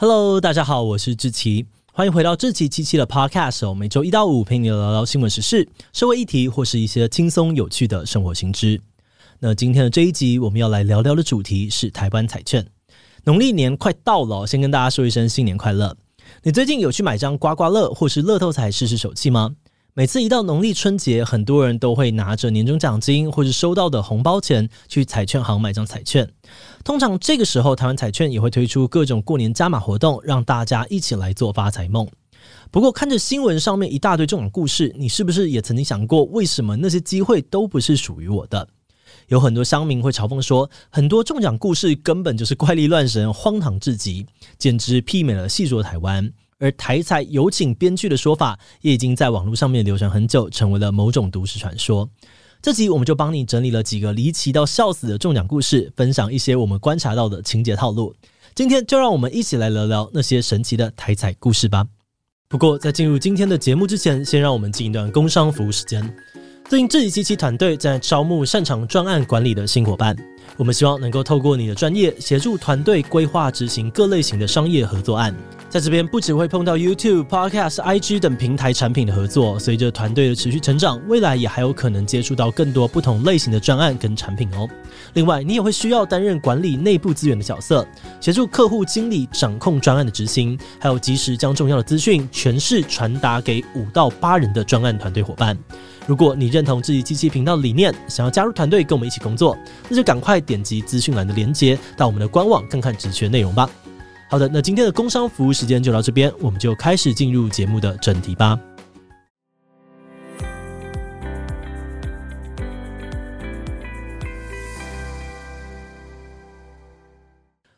Hello，大家好，我是志奇，欢迎回到志奇七七的 Podcast。我每周一到五陪你聊聊新闻时事、社会议题，或是一些轻松有趣的生活新知。那今天的这一集，我们要来聊聊的主题是台湾彩券。农历年快到了，先跟大家说一声新年快乐。你最近有去买张刮刮乐或是乐透彩试试手气吗？每次一到农历春节，很多人都会拿着年终奖金或是收到的红包钱去彩券行买张彩券。通常这个时候，台湾彩券也会推出各种过年加码活动，让大家一起来做发财梦。不过，看着新闻上面一大堆中奖故事，你是不是也曾经想过，为什么那些机会都不是属于我的？有很多乡民会嘲讽说，很多中奖故事根本就是怪力乱神、荒唐至极，简直媲美了戏说台湾。而台彩有请编剧的说法，也已经在网络上面流传很久，成为了某种都市传说。这集我们就帮你整理了几个离奇到笑死的中奖故事，分享一些我们观察到的情节套路。今天就让我们一起来聊聊那些神奇的台彩故事吧。不过在进入今天的节目之前，先让我们进一段工商服务时间。最近志祺七七团队在招募擅长专案管理的新伙伴，我们希望能够透过你的专业，协助团队规划执行各类型的商业合作案。在这边不只会碰到 YouTube、Podcast、IG 等平台产品的合作，随着团队的持续成长，未来也还有可能接触到更多不同类型的专案跟产品哦。另外，你也会需要担任管理内部资源的角色，协助客户经理掌控专案的执行，还有及时将重要的资讯诠释传达给五到八人的专案团队伙伴。如果你认同自己机器频道理念，想要加入团队跟我们一起工作，那就赶快点击资讯栏的链接，到我们的官网看看职缺内容吧。好的，那今天的工商服务时间就到这边，我们就开始进入节目的正题吧。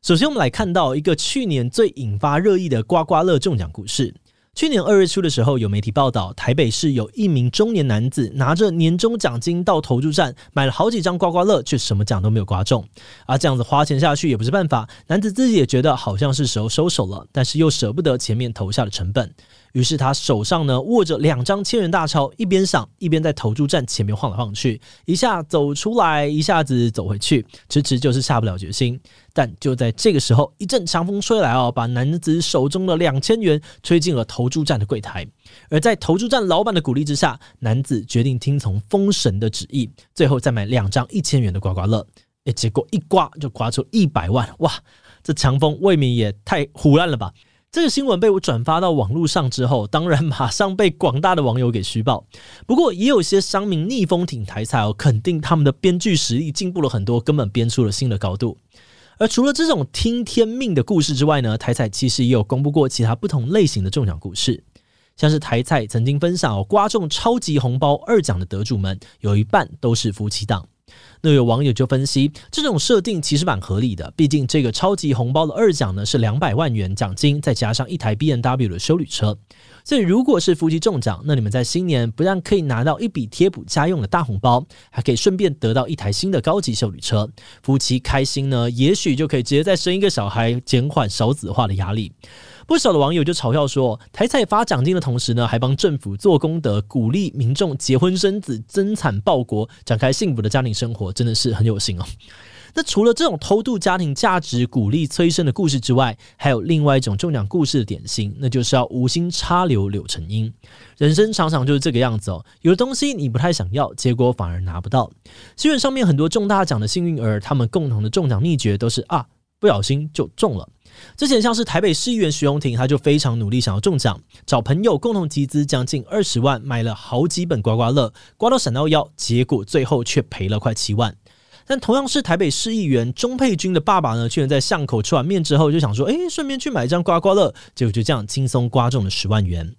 首先，我们来看到一个去年最引发热议的刮刮乐中奖故事。去年二月初的时候，有媒体报道，台北市有一名中年男子拿着年终奖金到投注站买了好几张刮刮乐，却什么奖都没有刮中。而这样子花钱下去也不是办法，男子自己也觉得好像是时候收手了，但是又舍不得前面投下的成本。于是他手上呢握着两张千元大钞，一边想一边在投注站前面晃来晃去，一下走出来，一下子走回去，迟迟就是下不了决心。但就在这个时候，一阵强风吹来哦，把男子手中的两千元吹进了投注站的柜台。而在投注站老板的鼓励之下，男子决定听从风神的旨意，最后再买两张一千元的刮刮乐。诶，结果一刮就刮出一百万，哇！这强风未免也太胡乱了吧！这个新闻被我转发到网络上之后，当然马上被广大的网友给嘘爆。不过，也有些商民逆风挺台彩哦，肯定他们的编剧实力进步了很多，根本编出了新的高度。而除了这种听天命的故事之外呢，台彩其实也有公布过其他不同类型的中奖故事，像是台彩曾经分享哦，刮中超级红包二奖的得主们，有一半都是夫妻档。那有网友就分析，这种设定其实蛮合理的，毕竟这个超级红包的二奖呢是两百万元奖金，再加上一台 BMW 的修旅车，所以如果是夫妻中奖，那你们在新年不但可以拿到一笔贴补家用的大红包，还可以顺便得到一台新的高级修旅车，夫妻开心呢，也许就可以直接再生一个小孩，减缓少子化的压力。不少的网友就嘲笑说，台彩发奖金的同时呢，还帮政府做功德，鼓励民众结婚生子、增产报国，展开幸福的家庭生活，真的是很有心哦。那除了这种偷渡家庭价值、鼓励催生的故事之外，还有另外一种中奖故事的典型，那就是要无心插柳柳成荫。人生常常就是这个样子哦，有的东西你不太想要，结果反而拿不到。新闻上面很多中大奖的幸运儿，他们共同的中奖秘诀都是啊，不小心就中了。之前像是台北市议员徐荣庭，他就非常努力想要中奖，找朋友共同集资将近二十万，买了好几本刮刮乐，刮到闪到腰，结果最后却赔了快七万。但同样是台北市议员钟佩君的爸爸呢，居然在巷口吃完面之后就想说，诶，顺便去买一张刮刮乐，结果就这样轻松刮中了十万元。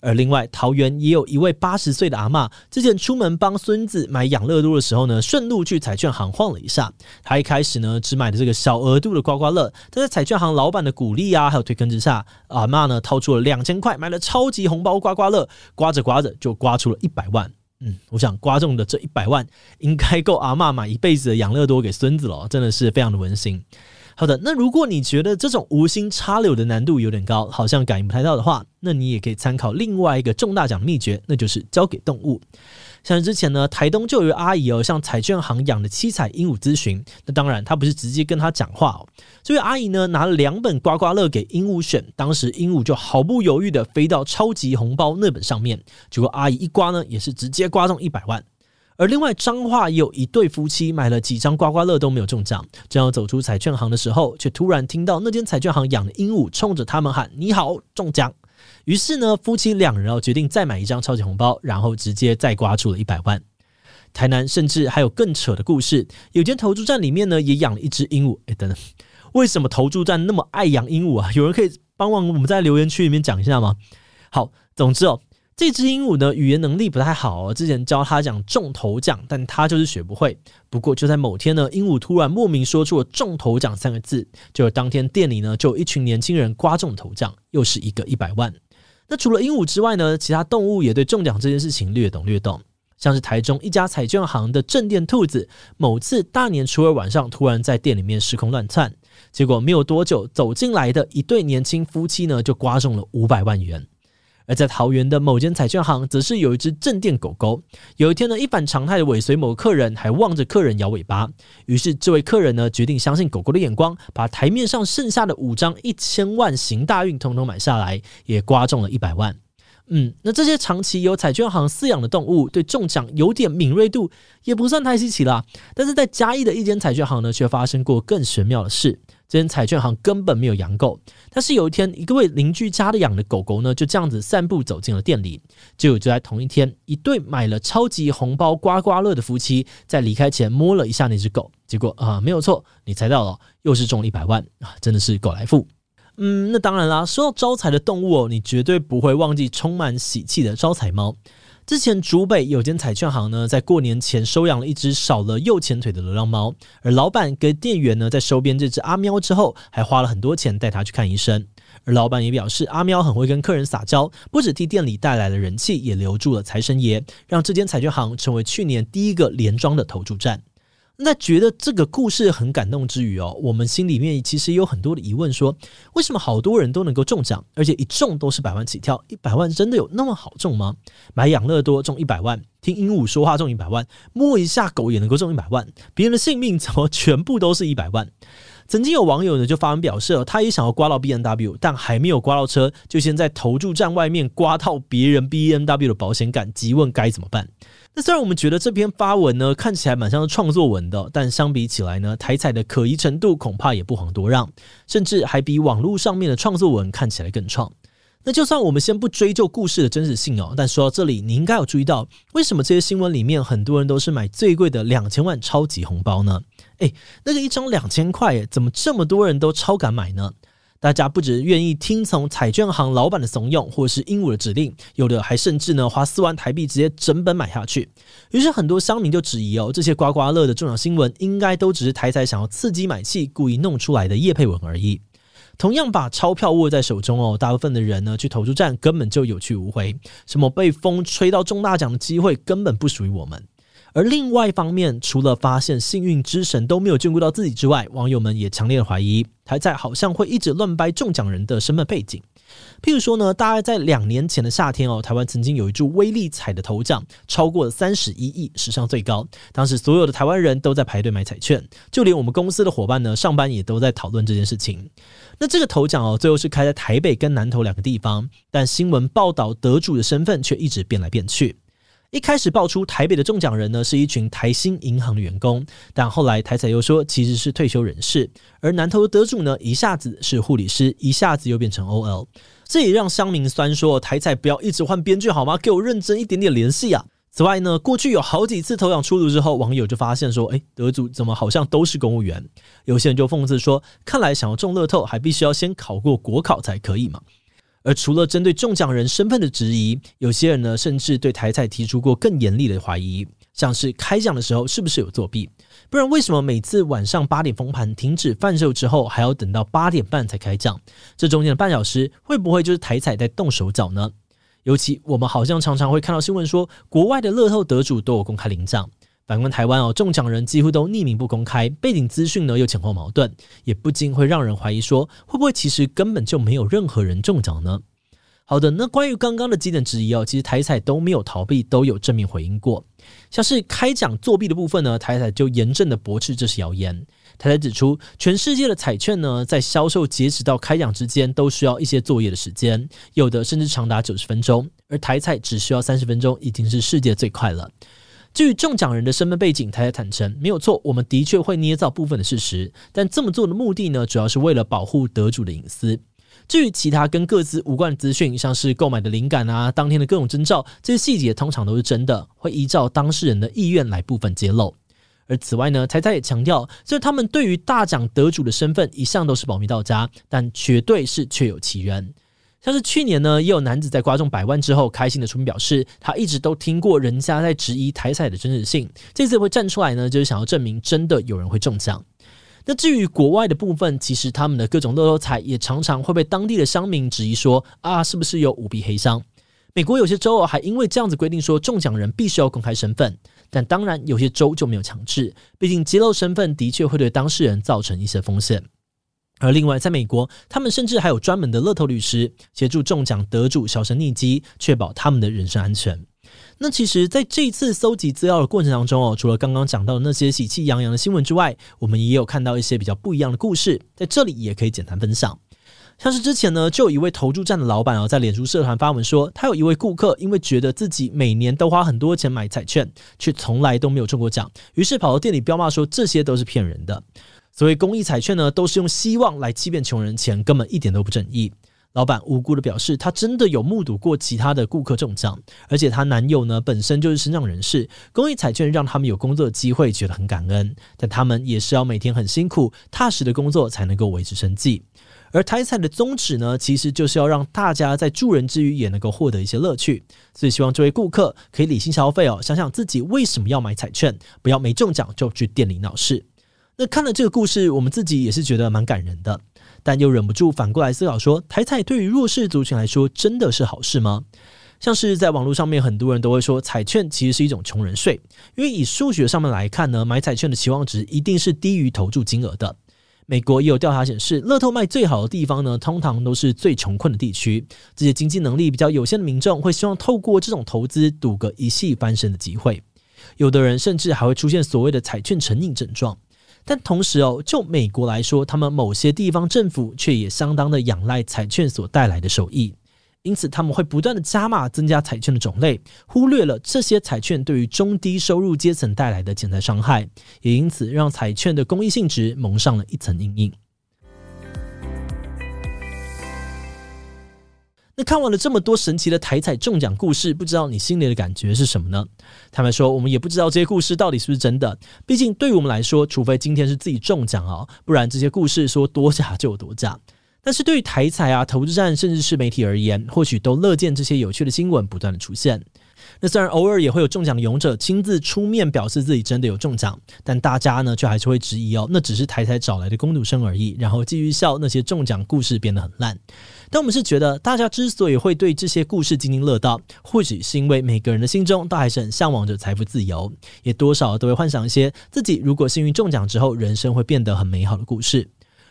而另外，桃园也有一位八十岁的阿嬷，之前出门帮孙子买养乐多的时候呢，顺路去彩券行晃了一下。他一开始呢，只买的这个小额度的刮刮乐，但在彩券行老板的鼓励啊，还有推坑之下，阿嬷呢掏出了两千块，买了超级红包刮刮乐，刮着刮着就刮出了一百万。嗯，我想刮中的这一百万，应该够阿嬷买一辈子的养乐多给孙子了，真的是非常的温馨。好的，那如果你觉得这种无心插柳的难度有点高，好像感应不太到的话，那你也可以参考另外一个中大奖秘诀，那就是交给动物。像之前呢，台东就有位阿姨哦，向彩券行养的七彩鹦鹉咨询。那当然，她不是直接跟他讲话哦。这位阿姨呢，拿了两本刮刮乐给鹦鹉选，当时鹦鹉就毫不犹豫地飞到超级红包那本上面，结果阿姨一刮呢，也是直接刮中一百万。而另外彰化也有一对夫妻买了几张刮刮乐都没有中奖，正要走出彩券行的时候，却突然听到那间彩券行养的鹦鹉冲着他们喊：“你好，中奖！”于是呢，夫妻两人哦决定再买一张超级红包，然后直接再刮出了一百万。台南甚至还有更扯的故事，有间投注站里面呢也养了一只鹦鹉。哎，等等，为什么投注站那么爱养鹦鹉啊？有人可以帮忙我们在留言区里面讲一下吗？好，总之哦。这只鹦鹉呢，语言能力不太好，之前教他讲中头奖，但他就是学不会。不过就在某天呢，鹦鹉突然莫名说出了“中头奖”三个字，就是当天店里呢就有一群年轻人刮中头奖，又是一个一百万。那除了鹦鹉之外呢，其他动物也对中奖这件事情略懂略懂，像是台中一家彩券行的镇店兔子，某次大年初二晚上突然在店里面失控乱窜，结果没有多久走进来的一对年轻夫妻呢就刮中了五百万元。而在桃园的某间彩券行，则是有一只镇店狗狗。有一天呢，一反常态的尾随某客人，还望着客人摇尾巴。于是，这位客人呢，决定相信狗狗的眼光，把台面上剩下的五张一千万行大运统统买下来，也刮中了一百万。嗯，那这些长期由彩券行饲养的动物，对中奖有点敏锐度，也不算太稀奇啦。但是在嘉义的一间彩券行呢，却发生过更玄妙的事。这间彩券行根本没有养狗，但是有一天，一位邻居家的养的狗狗呢，就这样子散步走进了店里。结果就在同一天，一对买了超级红包刮刮乐的夫妻，在离开前摸了一下那只狗，结果啊，没有错，你猜到了，又是中了一百万啊，真的是狗来富。嗯，那当然啦，说到招财的动物哦，你绝对不会忘记充满喜气的招财猫。之前竹北有间彩券行呢，在过年前收养了一只少了右前腿的流浪猫，而老板跟店员呢，在收编这只阿喵之后，还花了很多钱带它去看医生。而老板也表示，阿喵很会跟客人撒娇，不止替店里带来了人气，也留住了财神爷，让这间彩券行成为去年第一个连庄的投注站。那觉得这个故事很感动之余哦，我们心里面其实有很多的疑问说，为什么好多人都能够中奖，而且一中都是百万起跳？一百万真的有那么好中吗？买养乐多中一百万，听鹦鹉说话中一百万，摸一下狗也能够中一百万，别人的性命怎么全部都是一百万？曾经有网友呢就发文表示，他也想要刮到 B N W，但还没有刮到车，就先在投注站外面刮到别人 B N W 的保险杆，急问该怎么办？那虽然我们觉得这篇发文呢看起来蛮像是创作文的，但相比起来呢，台彩的可疑程度恐怕也不遑多让，甚至还比网络上面的创作文看起来更创。那就算我们先不追究故事的真实性哦，但说到这里，你应该有注意到，为什么这些新闻里面很多人都是买最贵的两千万超级红包呢？诶，那个一张两千块，怎么这么多人都超敢买呢？大家不只愿意听从彩券行老板的怂恿，或者是鹦鹉的指令，有的还甚至呢花四万台币直接整本买下去。于是很多乡民就质疑哦，这些刮刮乐的中奖新闻应该都只是台彩想要刺激买气，故意弄出来的叶配文而已。同样把钞票握在手中哦，大部分的人呢去投注站根本就有去无回，什么被风吹到中大奖的机会根本不属于我们。而另外一方面，除了发现幸运之神都没有眷顾到自己之外，网友们也强烈的怀疑台彩好像会一直乱掰中奖人的身份背景。譬如说呢，大概在两年前的夏天哦，台湾曾经有一注威力彩的头奖超过了三十一亿，史上最高。当时所有的台湾人都在排队买彩券，就连我们公司的伙伴呢，上班也都在讨论这件事情。那这个头奖哦，最后是开在台北跟南投两个地方，但新闻报道得主的身份却一直变来变去。一开始爆出台北的中奖人呢，是一群台新银行的员工，但后来台彩又说其实是退休人士，而南投的得主呢，一下子是护理师，一下子又变成 OL，这也让乡民酸说台彩不要一直换编剧好吗？给我认真一点点联系啊！此外呢，过去有好几次头奖出炉之后，网友就发现说，诶，得主怎么好像都是公务员？有些人就讽刺说，看来想要中乐透，还必须要先考过国考才可以嘛。而除了针对中奖人身份的质疑，有些人呢，甚至对台彩提出过更严厉的怀疑，像是开奖的时候是不是有作弊？不然为什么每次晚上八点封盘停止贩售之后，还要等到八点半才开奖？这中间的半小时会不会就是台彩在动手脚呢？尤其我们好像常常会看到新闻说，国外的乐透得主都有公开领奖。反观台湾哦，中奖人几乎都匿名不公开，背景资讯呢又前后矛盾，也不禁会让人怀疑说，会不会其实根本就没有任何人中奖呢？好的，那关于刚刚的几点质疑哦，其实台彩都没有逃避，都有正面回应过。像是开奖作弊的部分呢，台彩就严正的驳斥这是谣言。台彩指出，全世界的彩券呢，在销售截止到开奖之间，都需要一些作业的时间，有的甚至长达九十分钟，而台彩只需要三十分钟，已经是世界最快了。至于中奖人的身份背景，台彩坦承没有错，我们的确会捏造部分的事实，但这么做的目的呢，主要是为了保护得主的隐私。至于其他跟各自无关的资讯，像是购买的灵感啊、当天的各种征兆，这些细节通常都是真的，会依照当事人的意愿来部分揭露。而此外呢，台彩也强调，虽然他们对于大奖得主的身份一向都是保密到家，但绝对是确有其人。像是去年呢，也有男子在刮中百万之后，开心的出面表示，他一直都听过人家在质疑台彩的真实性，这次会站出来呢，就是想要证明真的有人会中奖。那至于国外的部分，其实他们的各种乐透彩也常常会被当地的乡民质疑说，啊，是不是有舞弊黑商？美国有些州还因为这样子规定说，中奖人必须要公开身份，但当然有些州就没有强制，毕竟揭露身份的确会对当事人造成一些风险。而另外，在美国，他们甚至还有专门的乐透律师协助中奖得主销声匿迹，确保他们的人身安全。那其实，在这一次搜集资料的过程当中哦，除了刚刚讲到的那些喜气洋洋的新闻之外，我们也有看到一些比较不一样的故事，在这里也可以简单分享。像是之前呢，就有一位投注站的老板哦，在脸书社团发文说，他有一位顾客因为觉得自己每年都花很多钱买彩券，却从来都没有中过奖，于是跑到店里飙骂说这些都是骗人的。所谓公益彩券呢，都是用希望来欺骗穷人钱，根本一点都不正义。老板无辜的表示，他真的有目睹过其他的顾客中奖，而且她男友呢本身就是身障人士，公益彩券让他们有工作的机会，觉得很感恩。但他们也是要每天很辛苦、踏实的工作才能够维持生计。而台彩的宗旨呢，其实就是要让大家在助人之余也能够获得一些乐趣。所以希望这位顾客可以理性消费哦，想想自己为什么要买彩券，不要没中奖就去店里闹事。那看了这个故事，我们自己也是觉得蛮感人的，但又忍不住反过来思考说：台彩对于弱势族群来说，真的是好事吗？像是在网络上面，很多人都会说，彩券其实是一种穷人税，因为以数学上面来看呢，买彩券的期望值一定是低于投注金额的。美国也有调查显示，乐透卖最好的地方呢，通常都是最穷困的地区，这些经济能力比较有限的民众会希望透过这种投资赌个一夕翻身的机会，有的人甚至还会出现所谓的彩券成瘾症状。但同时哦，就美国来说，他们某些地方政府却也相当的仰赖彩券所带来的收益，因此他们会不断的加码增加彩券的种类，忽略了这些彩券对于中低收入阶层带来的潜在伤害，也因此让彩券的公益性质蒙上了一层阴影。那看完了这么多神奇的台彩中奖故事，不知道你心里的感觉是什么呢？他们说，我们也不知道这些故事到底是不是真的。毕竟对于我们来说，除非今天是自己中奖哦，不然这些故事说多假就有多假。但是对于台彩啊、投资站，甚至是媒体而言，或许都乐见这些有趣的新闻不断的出现。那虽然偶尔也会有中奖的勇者亲自出面表示自己真的有中奖，但大家呢却还是会质疑哦，那只是台台找来的工读生而已，然后继续笑那些中奖故事变得很烂。但我们是觉得，大家之所以会对这些故事津津乐道，或许是因为每个人的心中都还是很向往着财富自由，也多少都会幻想一些自己如果幸运中奖之后，人生会变得很美好的故事。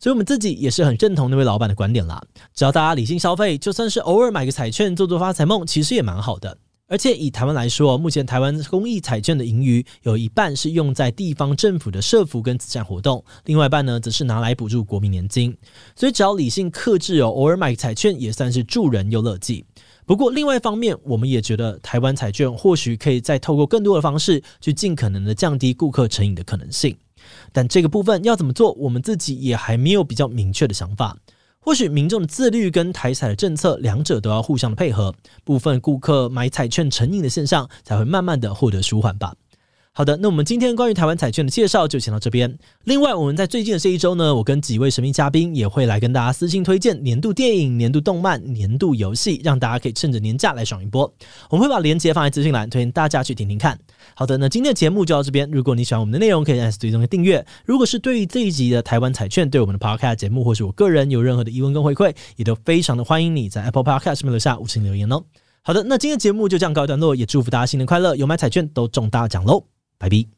所以，我们自己也是很认同那位老板的观点啦。只要大家理性消费，就算是偶尔买个彩券做做发财梦，其实也蛮好的。而且以台湾来说，目前台湾公益彩券的盈余有一半是用在地方政府的社福跟慈善活动，另外一半呢则是拿来补助国民年金。所以只要理性克制哦，偶尔买彩券也算是助人又乐计。不过另外一方面，我们也觉得台湾彩券或许可以再透过更多的方式去尽可能的降低顾客成瘾的可能性。但这个部分要怎么做，我们自己也还没有比较明确的想法。或许民众的自律跟台彩的政策，两者都要互相的配合，部分顾客买彩券成瘾的现象才会慢慢的获得舒缓吧。好的，那我们今天关于台湾彩券的介绍就先到这边。另外，我们在最近的这一周呢，我跟几位神秘嘉宾也会来跟大家私信推荐年度电影、年度动漫、年度游戏，让大家可以趁着年假来爽一波。我们会把链接放在资讯栏，推荐大家去听听看。好的，那今天的节目就到这边。如果你喜欢我们的内容，可以按追踪和订阅。如果是对于这一集的台湾彩券，对我们的 Podcast 节目，或是我个人有任何的疑问跟回馈，也都非常的欢迎你在 Apple Podcast 上面留下五星留言哦。好的，那今天的节目就这样告一段落，也祝福大家新年快乐，有买彩券都中大奖喽！拜拜。